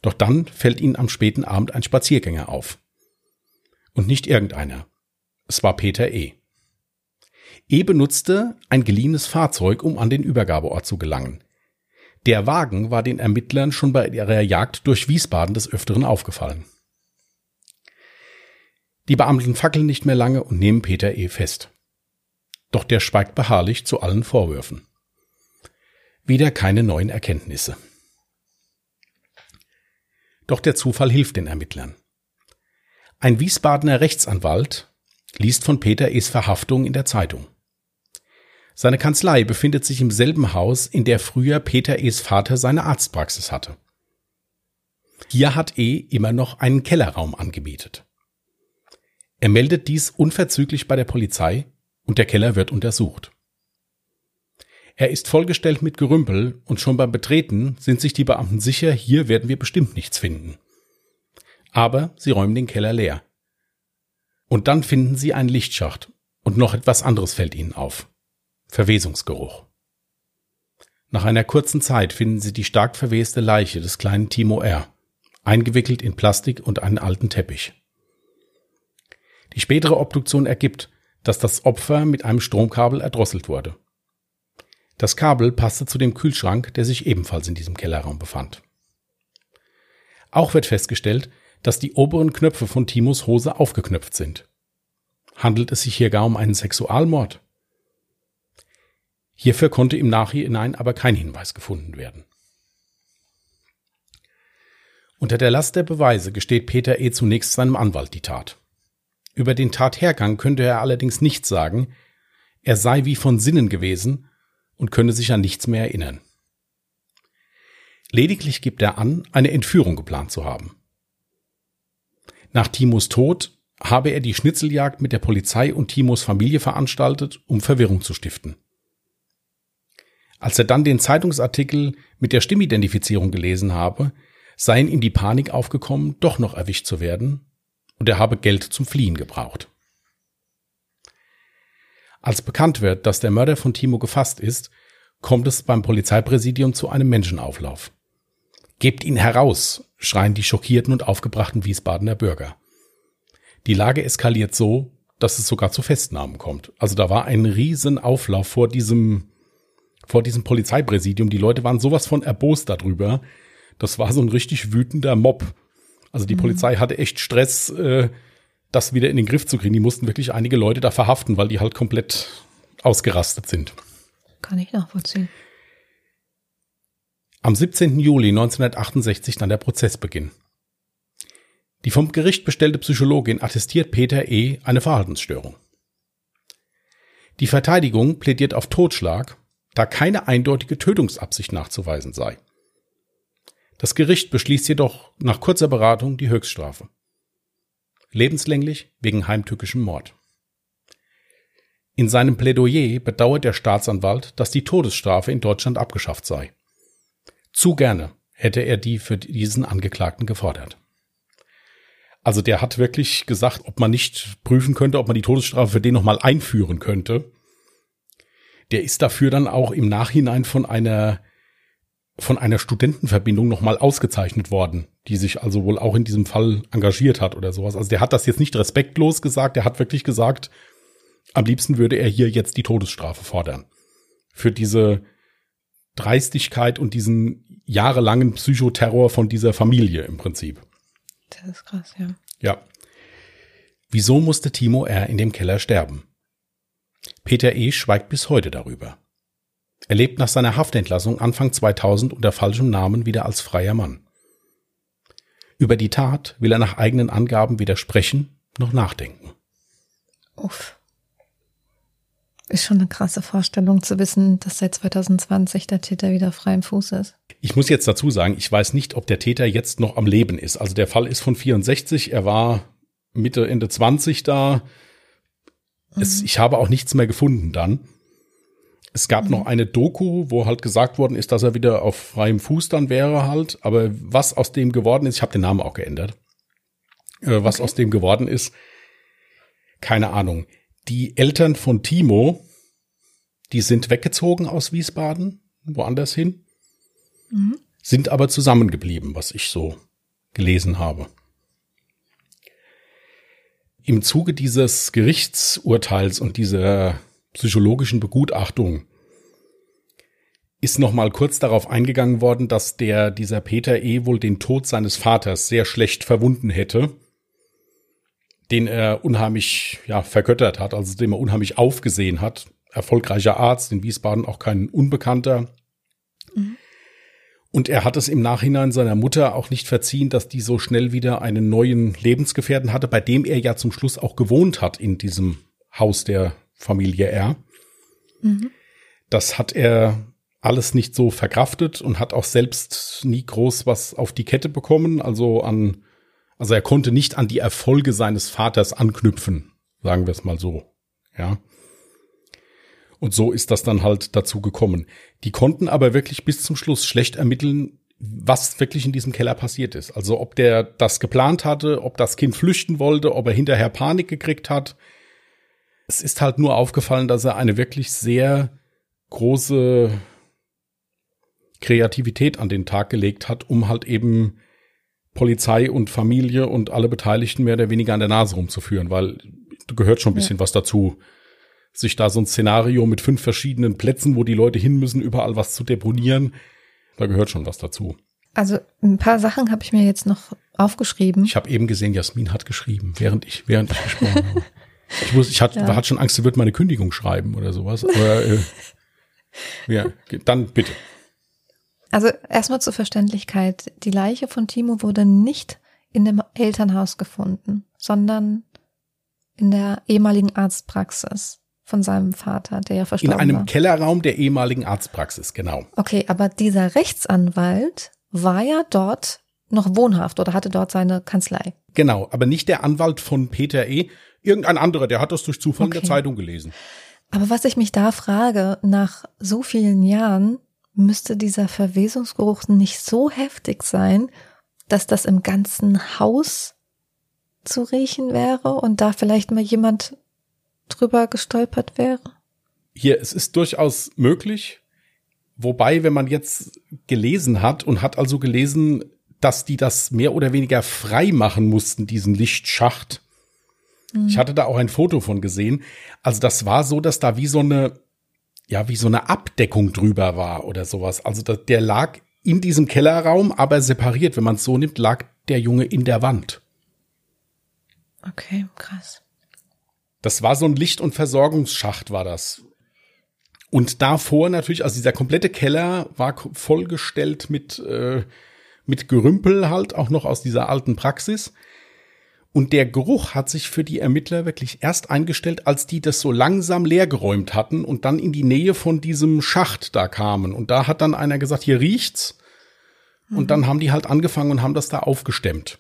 Speaker 2: Doch dann fällt ihnen am späten Abend ein Spaziergänger auf. Und nicht irgendeiner. Es war Peter E. E benutzte ein geliehenes Fahrzeug, um an den Übergabeort zu gelangen. Der Wagen war den Ermittlern schon bei ihrer Jagd durch Wiesbaden des Öfteren aufgefallen. Die Beamten fackeln nicht mehr lange und nehmen Peter E. fest. Doch der schweigt beharrlich zu allen Vorwürfen. Wieder keine neuen Erkenntnisse. Doch der Zufall hilft den Ermittlern. Ein Wiesbadener Rechtsanwalt liest von Peter E.s Verhaftung in der Zeitung. Seine Kanzlei befindet sich im selben Haus, in der früher Peter E.s Vater seine Arztpraxis hatte. Hier hat E. immer noch einen Kellerraum angemietet. Er meldet dies unverzüglich bei der Polizei und der Keller wird untersucht. Er ist vollgestellt mit Gerümpel und schon beim Betreten sind sich die Beamten sicher, hier werden wir bestimmt nichts finden. Aber sie räumen den Keller leer. Und dann finden sie einen Lichtschacht und noch etwas anderes fällt ihnen auf. Verwesungsgeruch. Nach einer kurzen Zeit finden sie die stark verweste Leiche des kleinen Timo R., eingewickelt in Plastik und einen alten Teppich. Die spätere Obduktion ergibt, dass das Opfer mit einem Stromkabel erdrosselt wurde. Das Kabel passte zu dem Kühlschrank, der sich ebenfalls in diesem Kellerraum befand. Auch wird festgestellt, dass die oberen Knöpfe von Timos Hose aufgeknöpft sind. Handelt es sich hier gar um einen Sexualmord? Hierfür konnte im Nachhinein aber kein Hinweis gefunden werden. Unter der Last der Beweise gesteht Peter E. zunächst seinem Anwalt die Tat. Über den Tathergang könnte er allerdings nichts sagen, er sei wie von Sinnen gewesen und könne sich an nichts mehr erinnern. Lediglich gibt er an, eine Entführung geplant zu haben. Nach Timos Tod habe er die Schnitzeljagd mit der Polizei und Timos Familie veranstaltet, um Verwirrung zu stiften. Als er dann den Zeitungsartikel mit der Stimmidentifizierung gelesen habe, seien ihm die Panik aufgekommen, doch noch erwischt zu werden, und er habe Geld zum Fliehen gebraucht. Als bekannt wird, dass der Mörder von Timo gefasst ist, kommt es beim Polizeipräsidium zu einem Menschenauflauf. Gebt ihn heraus, schreien die schockierten und aufgebrachten Wiesbadener Bürger. Die Lage eskaliert so, dass es sogar zu Festnahmen kommt. Also da war ein Riesenauflauf vor diesem vor diesem Polizeipräsidium. Die Leute waren sowas von erbost darüber. Das war so ein richtig wütender Mob. Also die mhm. Polizei hatte echt Stress, äh, das wieder in den Griff zu kriegen. Die mussten wirklich einige Leute da verhaften, weil die halt komplett ausgerastet sind.
Speaker 1: Kann ich nachvollziehen.
Speaker 2: Am 17. Juli 1968 dann der Prozessbeginn. Die vom Gericht bestellte Psychologin attestiert Peter E. eine Verhaltensstörung. Die Verteidigung plädiert auf Totschlag da keine eindeutige Tötungsabsicht nachzuweisen sei. Das Gericht beschließt jedoch nach kurzer Beratung die Höchststrafe. Lebenslänglich wegen heimtückischem Mord. In seinem Plädoyer bedauert der Staatsanwalt, dass die Todesstrafe in Deutschland abgeschafft sei. Zu gerne hätte er die für diesen Angeklagten gefordert. Also der hat wirklich gesagt, ob man nicht prüfen könnte, ob man die Todesstrafe für den nochmal einführen könnte der ist dafür dann auch im Nachhinein von einer von einer Studentenverbindung nochmal ausgezeichnet worden, die sich also wohl auch in diesem Fall engagiert hat oder sowas. Also der hat das jetzt nicht respektlos gesagt, der hat wirklich gesagt, Am liebsten würde er hier jetzt die Todesstrafe fordern. Für diese Dreistigkeit und diesen jahrelangen Psychoterror von dieser Familie im Prinzip.
Speaker 1: Das ist krass, ja.
Speaker 2: Ja. Wieso musste Timo R. in dem Keller sterben? Peter E. schweigt bis heute darüber. Er lebt nach seiner Haftentlassung Anfang 2000 unter falschem Namen wieder als freier Mann. Über die Tat will er nach eigenen Angaben weder sprechen noch nachdenken.
Speaker 1: Uff. Ist schon eine krasse Vorstellung zu wissen, dass seit 2020 der Täter wieder frei im Fuß ist.
Speaker 2: Ich muss jetzt dazu sagen, ich weiß nicht, ob der Täter jetzt noch am Leben ist. Also der Fall ist von 64, er war Mitte, Ende 20 da. Mhm. Es, ich habe auch nichts mehr gefunden dann. Es gab mhm. noch eine Doku, wo halt gesagt worden ist, dass er wieder auf freiem Fuß dann wäre halt. Aber was aus dem geworden ist, ich habe den Namen auch geändert. Äh, was okay. aus dem geworden ist, keine Ahnung. Die Eltern von Timo, die sind weggezogen aus Wiesbaden, woanders hin, mhm. sind aber zusammengeblieben, was ich so gelesen habe. Im Zuge dieses Gerichtsurteils und dieser psychologischen Begutachtung ist noch mal kurz darauf eingegangen worden, dass der dieser Peter E wohl den Tod seines Vaters sehr schlecht verwunden hätte den er unheimlich ja, vergöttert hat, also dem er unheimlich aufgesehen hat. Erfolgreicher Arzt, in Wiesbaden auch kein Unbekannter. Mhm. Und er hat es im Nachhinein seiner Mutter auch nicht verziehen, dass die so schnell wieder einen neuen Lebensgefährten hatte, bei dem er ja zum Schluss auch gewohnt hat in diesem Haus der Familie R. Mhm. Das hat er alles nicht so verkraftet und hat auch selbst nie groß was auf die Kette bekommen, also an also er konnte nicht an die Erfolge seines Vaters anknüpfen, sagen wir es mal so. Ja. Und so ist das dann halt dazu gekommen. Die konnten aber wirklich bis zum Schluss schlecht ermitteln, was wirklich in diesem Keller passiert ist. Also ob der das geplant hatte, ob das Kind flüchten wollte, ob er hinterher Panik gekriegt hat. Es ist halt nur aufgefallen, dass er eine wirklich sehr große Kreativität an den Tag gelegt hat, um halt eben Polizei und Familie und alle Beteiligten mehr oder weniger an der Nase rumzuführen, weil du gehört schon ein bisschen ja. was dazu, sich da so ein Szenario mit fünf verschiedenen Plätzen, wo die Leute hin müssen, überall was zu deponieren, da gehört schon was dazu.
Speaker 1: Also ein paar Sachen habe ich mir jetzt noch aufgeschrieben.
Speaker 2: Ich habe eben gesehen, Jasmin hat geschrieben, während ich während ich gesprochen habe. Ich, muss, ich hatte, ja. hatte schon Angst, sie wird meine Kündigung schreiben oder sowas. Aber äh, ja, dann bitte.
Speaker 1: Also erstmal zur Verständlichkeit. Die Leiche von Timo wurde nicht in dem Elternhaus gefunden, sondern in der ehemaligen Arztpraxis von seinem Vater, der ja verstorben war.
Speaker 2: In einem
Speaker 1: war.
Speaker 2: Kellerraum der ehemaligen Arztpraxis, genau.
Speaker 1: Okay, aber dieser Rechtsanwalt war ja dort noch wohnhaft oder hatte dort seine Kanzlei.
Speaker 2: Genau, aber nicht der Anwalt von Peter E. Irgendein anderer, der hat das durch Zufall okay. in der Zeitung gelesen.
Speaker 1: Aber was ich mich da frage, nach so vielen Jahren, müsste dieser Verwesungsgeruch nicht so heftig sein, dass das im ganzen Haus zu riechen wäre und da vielleicht mal jemand drüber gestolpert wäre?
Speaker 2: Hier, es ist durchaus möglich. Wobei, wenn man jetzt gelesen hat und hat also gelesen, dass die das mehr oder weniger frei machen mussten, diesen Lichtschacht. Mhm. Ich hatte da auch ein Foto von gesehen. Also das war so, dass da wie so eine ja, wie so eine Abdeckung drüber war oder sowas. Also da, der lag in diesem Kellerraum, aber separiert. Wenn man es so nimmt, lag der Junge in der Wand.
Speaker 1: Okay, krass.
Speaker 2: Das war so ein Licht- und Versorgungsschacht, war das. Und davor natürlich, also dieser komplette Keller war vollgestellt mit, äh, mit Gerümpel halt, auch noch aus dieser alten Praxis. Und der Geruch hat sich für die Ermittler wirklich erst eingestellt, als die das so langsam leergeräumt hatten und dann in die Nähe von diesem Schacht da kamen. Und da hat dann einer gesagt, hier riecht's. Mhm. Und dann haben die halt angefangen und haben das da aufgestemmt.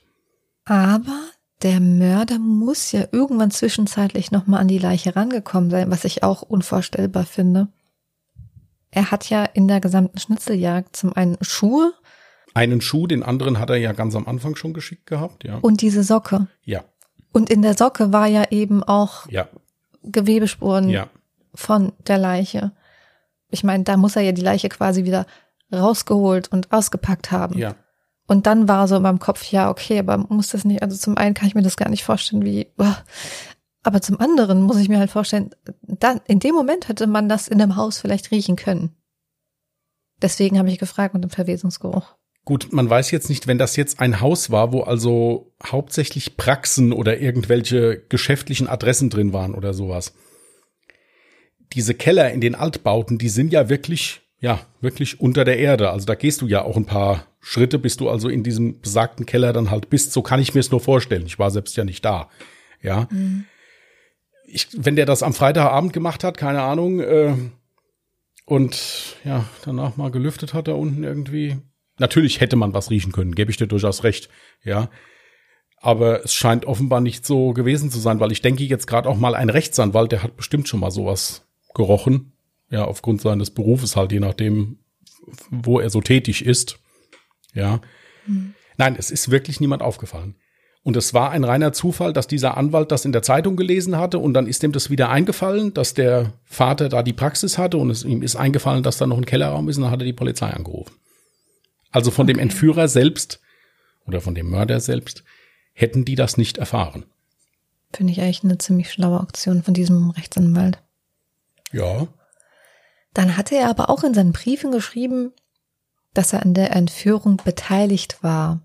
Speaker 1: Aber der Mörder muss ja irgendwann zwischenzeitlich nochmal an die Leiche rangekommen sein, was ich auch unvorstellbar finde. Er hat ja in der gesamten Schnitzeljagd zum einen Schuhe
Speaker 2: einen Schuh, den anderen hat er ja ganz am Anfang schon geschickt gehabt, ja.
Speaker 1: Und diese Socke.
Speaker 2: Ja.
Speaker 1: Und in der Socke war ja eben auch
Speaker 2: ja.
Speaker 1: Gewebespuren
Speaker 2: ja.
Speaker 1: von der Leiche. Ich meine, da muss er ja die Leiche quasi wieder rausgeholt und ausgepackt haben.
Speaker 2: Ja.
Speaker 1: Und dann war so in meinem Kopf, ja, okay, aber muss das nicht, also zum einen kann ich mir das gar nicht vorstellen, wie, Aber zum anderen muss ich mir halt vorstellen, dann, in dem Moment hätte man das in dem Haus vielleicht riechen können. Deswegen habe ich gefragt mit dem Verwesungsgeruch.
Speaker 2: Gut, man weiß jetzt nicht, wenn das jetzt ein Haus war, wo also hauptsächlich Praxen oder irgendwelche geschäftlichen Adressen drin waren oder sowas. Diese Keller in den Altbauten, die sind ja wirklich, ja, wirklich unter der Erde. Also da gehst du ja auch ein paar Schritte, bis du also in diesem besagten Keller dann halt bist. So kann ich mir es nur vorstellen. Ich war selbst ja nicht da. Ja. Mhm. Ich, wenn der das am Freitagabend gemacht hat, keine Ahnung, äh, und ja, danach mal gelüftet hat da unten irgendwie. Natürlich hätte man was riechen können, gebe ich dir durchaus recht, ja. Aber es scheint offenbar nicht so gewesen zu sein, weil ich denke jetzt gerade auch mal ein Rechtsanwalt, der hat bestimmt schon mal sowas gerochen. Ja, aufgrund seines Berufes halt, je nachdem, wo er so tätig ist. Ja. Hm. Nein, es ist wirklich niemand aufgefallen. Und es war ein reiner Zufall, dass dieser Anwalt das in der Zeitung gelesen hatte und dann ist ihm das wieder eingefallen, dass der Vater da die Praxis hatte und es ihm ist eingefallen, dass da noch ein Kellerraum ist und dann hat er die Polizei angerufen. Also von okay. dem Entführer selbst oder von dem Mörder selbst hätten die das nicht erfahren.
Speaker 1: Finde ich eigentlich eine ziemlich schlaue Aktion von diesem Rechtsanwalt.
Speaker 2: Ja.
Speaker 1: Dann hatte er aber auch in seinen Briefen geschrieben, dass er an der Entführung beteiligt war.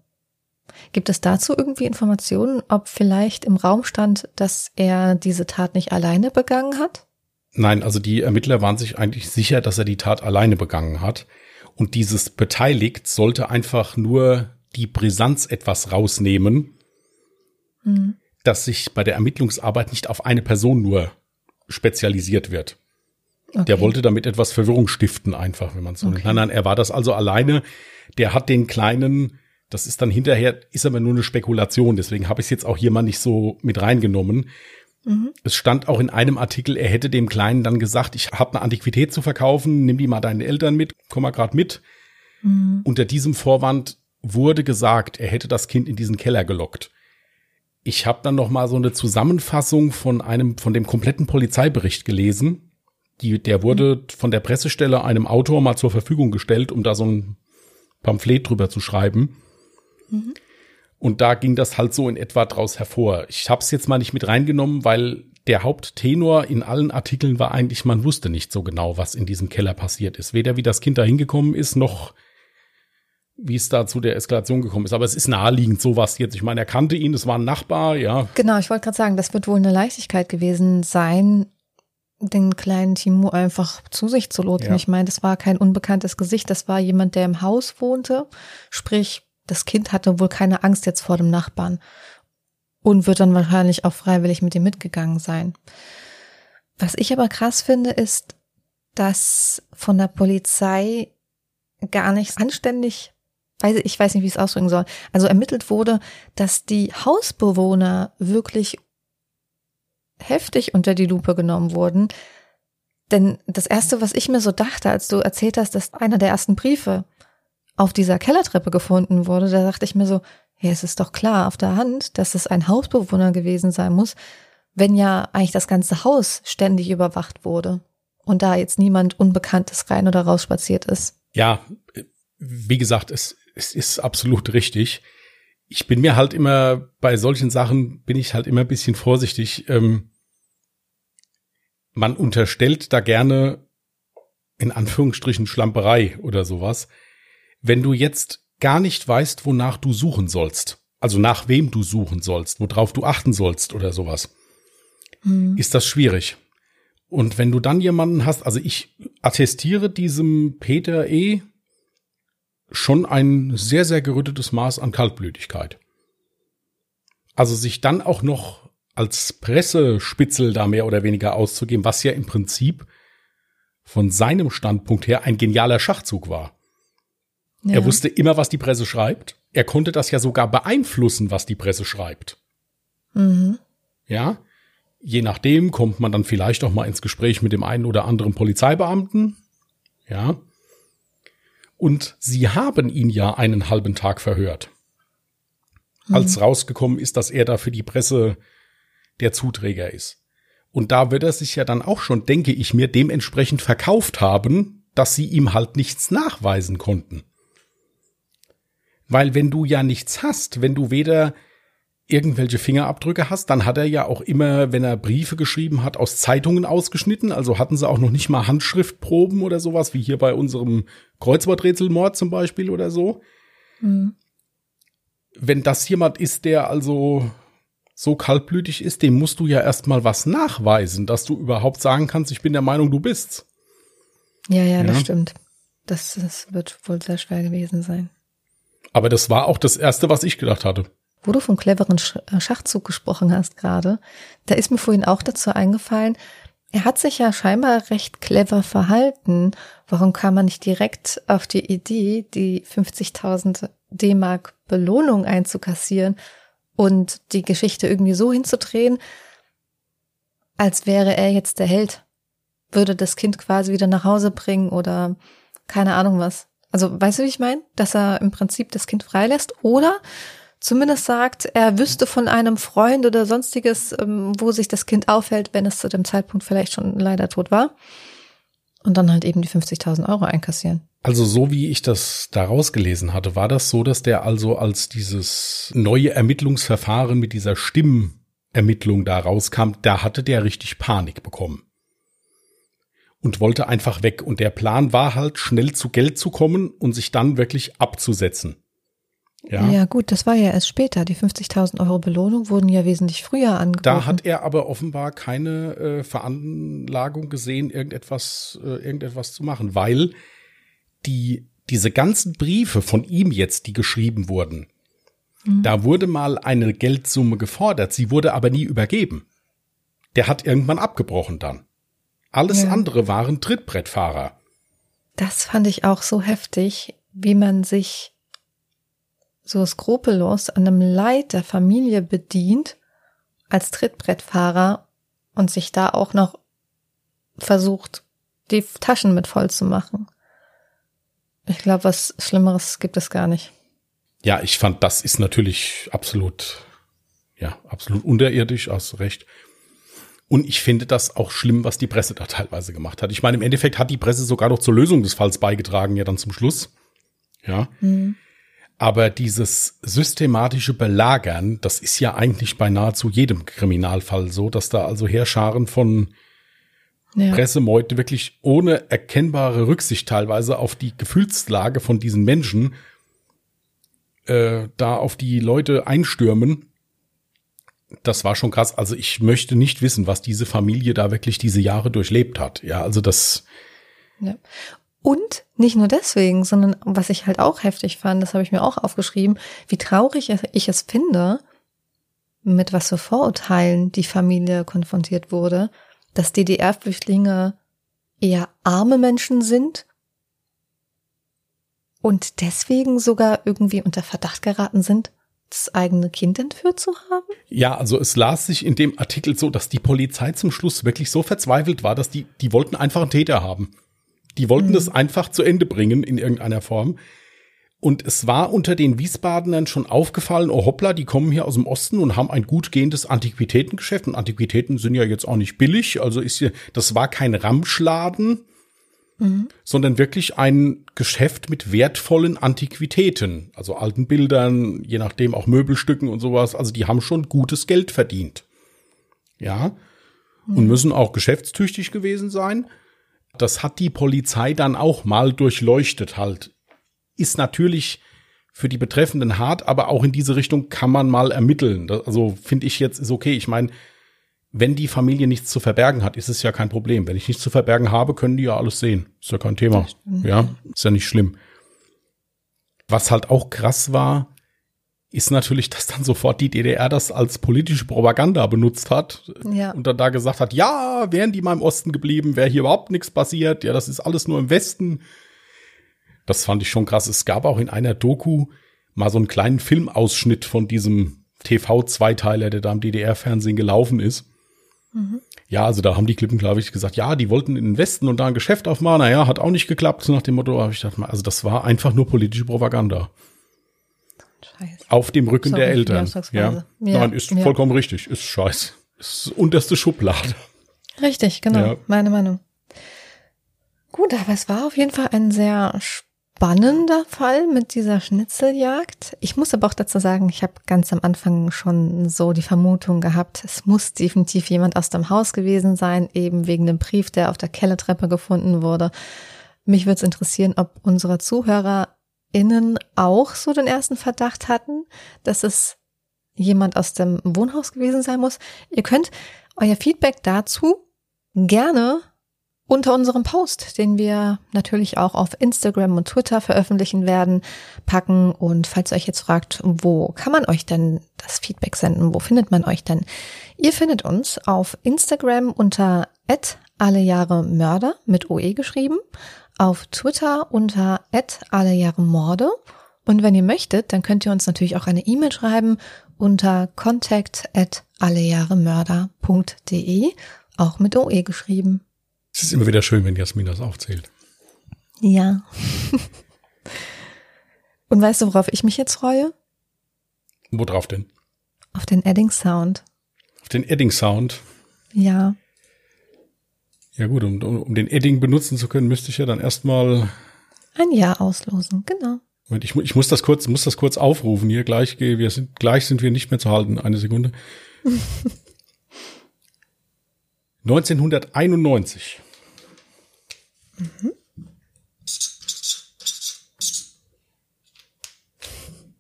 Speaker 1: Gibt es dazu irgendwie Informationen, ob vielleicht im Raum stand, dass er diese Tat nicht alleine begangen hat?
Speaker 2: Nein, also die Ermittler waren sich eigentlich sicher, dass er die Tat alleine begangen hat. Und dieses beteiligt sollte einfach nur die Brisanz etwas rausnehmen, mhm. dass sich bei der Ermittlungsarbeit nicht auf eine Person nur spezialisiert wird. Okay. Der wollte damit etwas Verwirrung stiften, einfach, wenn man so okay. Nein, nein, er war das also alleine. Der hat den kleinen, das ist dann hinterher, ist aber nur eine Spekulation, deswegen habe ich es jetzt auch hier mal nicht so mit reingenommen. Mhm. Es stand auch in einem Artikel, er hätte dem Kleinen dann gesagt, ich habe eine Antiquität zu verkaufen, nimm die mal deinen Eltern mit, komm mal grad mit. Mhm. Unter diesem Vorwand wurde gesagt, er hätte das Kind in diesen Keller gelockt. Ich habe dann noch mal so eine Zusammenfassung von einem von dem kompletten Polizeibericht gelesen. Die, der wurde mhm. von der Pressestelle einem Autor mal zur Verfügung gestellt, um da so ein Pamphlet drüber zu schreiben. Mhm. Und da ging das halt so in etwa draus hervor. Ich habe es jetzt mal nicht mit reingenommen, weil der Haupttenor in allen Artikeln war eigentlich, man wusste nicht so genau, was in diesem Keller passiert ist. Weder wie das Kind da hingekommen ist, noch wie es da zu der Eskalation gekommen ist. Aber es ist naheliegend, sowas jetzt. Ich meine, er kannte ihn, es war ein Nachbar, ja.
Speaker 1: Genau, ich wollte gerade sagen, das wird wohl eine Leichtigkeit gewesen sein, den kleinen Timo einfach zu sich zu lotsen. Ja. Ich meine, das war kein unbekanntes Gesicht, das war jemand, der im Haus wohnte. Sprich, das Kind hatte wohl keine Angst jetzt vor dem Nachbarn und wird dann wahrscheinlich auch freiwillig mit ihm mitgegangen sein. Was ich aber krass finde, ist, dass von der Polizei gar nicht anständig, ich weiß nicht, wie ich es ausdrücken soll, also ermittelt wurde, dass die Hausbewohner wirklich heftig unter die Lupe genommen wurden. Denn das erste, was ich mir so dachte, als du erzählt hast, dass einer der ersten Briefe auf dieser Kellertreppe gefunden wurde, da dachte ich mir so, ja, es ist doch klar auf der Hand, dass es ein Hausbewohner gewesen sein muss, wenn ja eigentlich das ganze Haus ständig überwacht wurde und da jetzt niemand Unbekanntes rein oder raus spaziert ist.
Speaker 2: Ja, wie gesagt, es, es ist absolut richtig. Ich bin mir halt immer, bei solchen Sachen bin ich halt immer ein bisschen vorsichtig. Ähm, man unterstellt da gerne in Anführungsstrichen Schlamperei oder sowas wenn du jetzt gar nicht weißt, wonach du suchen sollst, also nach wem du suchen sollst, worauf du achten sollst oder sowas, mhm. ist das schwierig. Und wenn du dann jemanden hast, also ich attestiere diesem Peter E. schon ein sehr, sehr gerüttetes Maß an Kaltblütigkeit. Also sich dann auch noch als Pressespitzel da mehr oder weniger auszugeben, was ja im Prinzip von seinem Standpunkt her ein genialer Schachzug war. Ja. Er wusste immer, was die Presse schreibt. Er konnte das ja sogar beeinflussen, was die Presse schreibt. Mhm. Ja. Je nachdem kommt man dann vielleicht auch mal ins Gespräch mit dem einen oder anderen Polizeibeamten. Ja. Und sie haben ihn ja einen halben Tag verhört. Mhm. Als rausgekommen ist, dass er da für die Presse der Zuträger ist. Und da wird er sich ja dann auch schon, denke ich mir, dementsprechend verkauft haben, dass sie ihm halt nichts nachweisen konnten. Weil wenn du ja nichts hast, wenn du weder irgendwelche Fingerabdrücke hast. Dann hat er ja auch immer, wenn er Briefe geschrieben hat, aus Zeitungen ausgeschnitten. Also hatten sie auch noch nicht mal Handschriftproben oder sowas, wie hier bei unserem Kreuzworträtselmord zum Beispiel oder so. Mhm. Wenn das jemand ist, der also so kaltblütig ist, dem musst du ja erstmal was nachweisen, dass du überhaupt sagen kannst, ich bin der Meinung, du bist's.
Speaker 1: Ja, ja, ja. das stimmt. Das, das wird wohl sehr schwer gewesen sein.
Speaker 2: Aber das war auch das Erste, was ich gedacht hatte.
Speaker 1: Wo du vom cleveren äh, Schachzug gesprochen hast gerade, da ist mir vorhin auch dazu eingefallen, er hat sich ja scheinbar recht clever verhalten. Warum kam man nicht direkt auf die Idee, die 50.000 D-Mark Belohnung einzukassieren und die Geschichte irgendwie so hinzudrehen, als wäre er jetzt der Held? Würde das Kind quasi wieder nach Hause bringen oder keine Ahnung was. Also weißt du, wie ich meine? Dass er im Prinzip das Kind freilässt oder zumindest sagt, er wüsste von einem Freund oder sonstiges, ähm, wo sich das Kind aufhält, wenn es zu dem Zeitpunkt vielleicht schon leider tot war. Und dann halt eben die 50.000 Euro einkassieren.
Speaker 2: Also so wie ich das daraus gelesen hatte, war das so, dass der also als dieses neue Ermittlungsverfahren mit dieser Stimmermittlung da rauskam, da hatte der richtig Panik bekommen. Und wollte einfach weg. Und der Plan war halt, schnell zu Geld zu kommen und sich dann wirklich abzusetzen.
Speaker 1: Ja. ja, gut, das war ja erst später. Die 50.000 Euro Belohnung wurden ja wesentlich früher angeboten.
Speaker 2: Da hat er aber offenbar keine äh, Veranlagung gesehen, irgendetwas, äh, irgendetwas zu machen, weil die, diese ganzen Briefe von ihm jetzt, die geschrieben wurden, mhm. da wurde mal eine Geldsumme gefordert, sie wurde aber nie übergeben. Der hat irgendwann abgebrochen dann. Alles ja. andere waren Trittbrettfahrer.
Speaker 1: Das fand ich auch so heftig, wie man sich so skrupellos an einem Leid der Familie bedient als Trittbrettfahrer und sich da auch noch versucht, die Taschen mit voll zu machen. Ich glaube, was Schlimmeres gibt es gar nicht.
Speaker 2: Ja, ich fand, das ist natürlich absolut, ja, absolut unterirdisch, aus Recht. Und ich finde das auch schlimm, was die Presse da teilweise gemacht hat. Ich meine, im Endeffekt hat die Presse sogar noch zur Lösung des Falls beigetragen, ja dann zum Schluss. Ja. Mhm. Aber dieses systematische Belagern, das ist ja eigentlich bei nahezu jedem Kriminalfall so, dass da also Heerscharen von ja. Pressemeute wirklich ohne erkennbare Rücksicht teilweise auf die Gefühlslage von diesen Menschen äh, da auf die Leute einstürmen. Das war schon krass. Also ich möchte nicht wissen, was diese Familie da wirklich diese Jahre durchlebt hat. Ja, also das.
Speaker 1: Ja. Und nicht nur deswegen, sondern was ich halt auch heftig fand, das habe ich mir auch aufgeschrieben, wie traurig ich es finde, mit was für Vorurteilen die Familie konfrontiert wurde, dass DDR-Flüchtlinge eher arme Menschen sind und deswegen sogar irgendwie unter Verdacht geraten sind, das eigene Kind entführt zu haben?
Speaker 2: Ja, also es las sich in dem Artikel so, dass die Polizei zum Schluss wirklich so verzweifelt war, dass die, die wollten einfach einen Täter haben. Die wollten mhm. das einfach zu Ende bringen in irgendeiner Form. Und es war unter den Wiesbadenern schon aufgefallen, oh hoppla, die kommen hier aus dem Osten und haben ein gut gehendes Antiquitätengeschäft. Und Antiquitäten sind ja jetzt auch nicht billig. Also ist hier, das war kein Ramschladen, mhm. sondern wirklich ein Geschäft mit wertvollen Antiquitäten. Also alten Bildern, je nachdem auch Möbelstücken und sowas. Also die haben schon gutes Geld verdient. Ja. Mhm. Und müssen auch geschäftstüchtig gewesen sein. Das hat die Polizei dann auch mal durchleuchtet halt. Ist natürlich für die Betreffenden hart, aber auch in diese Richtung kann man mal ermitteln. Das, also finde ich jetzt ist okay. Ich meine, wenn die Familie nichts zu verbergen hat, ist es ja kein Problem. Wenn ich nichts zu verbergen habe, können die ja alles sehen. Ist ja kein Thema. Ja, ist ja nicht schlimm. Was halt auch krass war, ist natürlich, dass dann sofort die DDR das als politische Propaganda benutzt hat ja. und dann da gesagt hat, ja, wären die mal im Osten geblieben, wäre hier überhaupt nichts passiert, ja, das ist alles nur im Westen. Das fand ich schon krass. Es gab auch in einer Doku mal so einen kleinen Filmausschnitt von diesem TV-Zweiteiler, der da im DDR-Fernsehen gelaufen ist. Mhm. Ja, also da haben die Klippen, glaube ich, gesagt, ja, die wollten in den Westen und da ein Geschäft aufmachen. Naja, hat auch nicht geklappt. So nach dem Motto habe ich gedacht, also das war einfach nur politische Propaganda. Scheiße. Auf dem Rücken Sorry, der Eltern. Ja. ja. Nein, ist ja. vollkommen richtig. Ist scheiße. Ist unterste Schublade.
Speaker 1: Richtig, genau. Ja. Meine Meinung. Gut, aber es war auf jeden Fall ein sehr spannender Fall mit dieser Schnitzeljagd. Ich muss aber auch dazu sagen, ich habe ganz am Anfang schon so die Vermutung gehabt, es muss definitiv jemand aus dem Haus gewesen sein, eben wegen dem Brief, der auf der Kellertreppe gefunden wurde. Mich würde es interessieren, ob unsere ZuhörerInnen auch so den ersten Verdacht hatten, dass es jemand aus dem Wohnhaus gewesen sein muss. Ihr könnt euer Feedback dazu gerne unter unserem Post, den wir natürlich auch auf Instagram und Twitter veröffentlichen werden, packen. Und falls ihr euch jetzt fragt, wo kann man euch denn das Feedback senden? Wo findet man euch denn? Ihr findet uns auf Instagram unter alle Jahre Mörder mit OE geschrieben, auf Twitter unter alle Jahre Morde. Und wenn ihr möchtet, dann könnt ihr uns natürlich auch eine E-Mail schreiben unter contact allejahremörder.de, auch mit OE geschrieben.
Speaker 2: Es ist immer wieder schön, wenn Jasmin das aufzählt.
Speaker 1: Ja. Und weißt du, worauf ich mich jetzt freue?
Speaker 2: Worauf denn?
Speaker 1: Auf den Adding Sound.
Speaker 2: Auf den Adding Sound?
Speaker 1: Ja.
Speaker 2: Ja gut, um, um den Adding benutzen zu können, müsste ich ja dann erstmal
Speaker 1: ein Jahr auslosen, genau.
Speaker 2: Moment, ich, ich muss das kurz, muss das kurz aufrufen hier. Gleich, wir sind, gleich sind wir nicht mehr zu halten. Eine Sekunde. 1991. Mhm.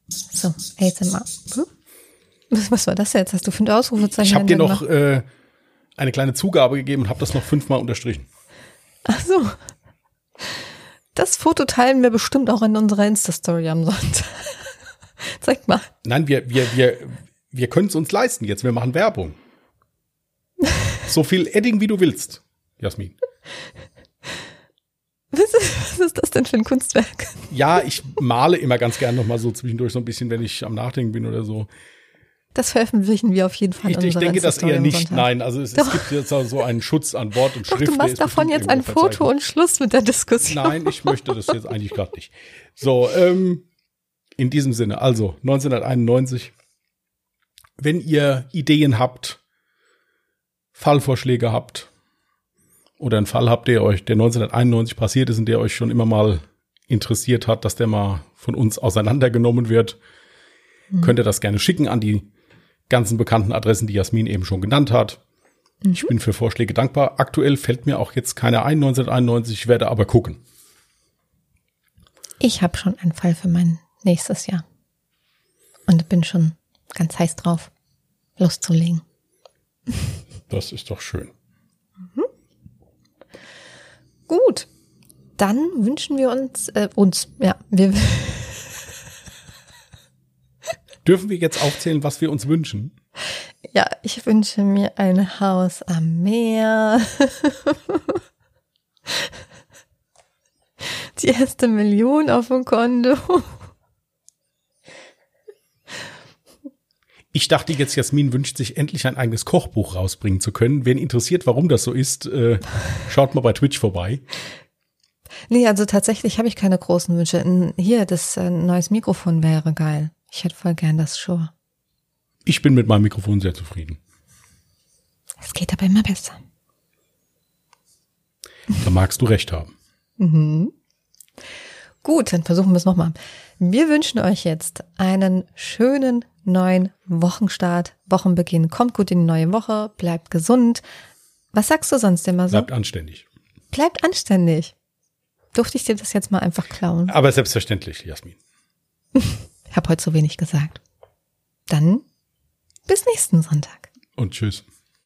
Speaker 1: So, ASMR. Hm? Was, was war das jetzt? Hast du fünf Ausrufezeichen?
Speaker 2: Ich habe dir noch äh, eine kleine Zugabe gegeben und habe das noch fünfmal unterstrichen.
Speaker 1: Ach so. Das Foto teilen wir bestimmt auch in unserer Insta-Story am Sonntag. Zeig mal.
Speaker 2: Nein, wir, wir, wir, wir können es uns leisten jetzt. Wir machen Werbung. So viel Edding, wie du willst, Jasmin.
Speaker 1: Was ist, was ist das denn für ein Kunstwerk?
Speaker 2: Ja, ich male immer ganz gern noch mal so zwischendurch so ein bisschen, wenn ich am Nachdenken bin oder so.
Speaker 1: Das veröffentlichen wir auf jeden Fall.
Speaker 2: Ich, ich denke das eher nicht. Nein, also es, es, gibt jetzt so einen Schutz an Wort und Doch, Schrift.
Speaker 1: Du machst davon jetzt ein Foto und Schluss mit der Diskussion.
Speaker 2: Nein, ich möchte das jetzt eigentlich gerade nicht. So, ähm, in diesem Sinne, also 1991. Wenn ihr Ideen habt, Fallvorschläge habt oder einen Fall habt, der euch, der 1991 passiert ist und der euch schon immer mal interessiert hat, dass der mal von uns auseinandergenommen wird, mhm. könnt ihr das gerne schicken an die ganzen bekannten Adressen, die Jasmin eben schon genannt hat. Mhm. Ich bin für Vorschläge dankbar. Aktuell fällt mir auch jetzt keine ein, 1991, ich werde aber gucken.
Speaker 1: Ich habe schon einen Fall für mein nächstes Jahr und bin schon ganz heiß drauf, loszulegen.
Speaker 2: Das ist doch schön.
Speaker 1: Gut, dann wünschen wir uns, äh, uns, ja, wir
Speaker 2: Dürfen wir jetzt aufzählen, was wir uns wünschen?
Speaker 1: Ja, ich wünsche mir ein Haus am Meer. Die erste Million auf dem Konto.
Speaker 2: Ich dachte jetzt, Jasmin wünscht sich endlich ein eigenes Kochbuch rausbringen zu können. Wen interessiert, warum das so ist, äh, schaut mal bei Twitch vorbei.
Speaker 1: Nee, also tatsächlich habe ich keine großen Wünsche. Hier, das äh, neues Mikrofon wäre geil. Ich hätte voll gern das Schuhe.
Speaker 2: Ich bin mit meinem Mikrofon sehr zufrieden.
Speaker 1: Es geht aber immer besser.
Speaker 2: Da magst du recht haben.
Speaker 1: Mhm. Gut, dann versuchen wir es nochmal. Wir wünschen euch jetzt einen schönen neuen Wochenstart, Wochenbeginn. Kommt gut in die neue Woche, bleibt gesund. Was sagst du sonst immer so?
Speaker 2: Bleibt anständig.
Speaker 1: Bleibt anständig. Durfte ich dir das jetzt mal einfach klauen?
Speaker 2: Aber selbstverständlich, Jasmin.
Speaker 1: ich habe heute so wenig gesagt. Dann bis nächsten Sonntag.
Speaker 2: Und tschüss.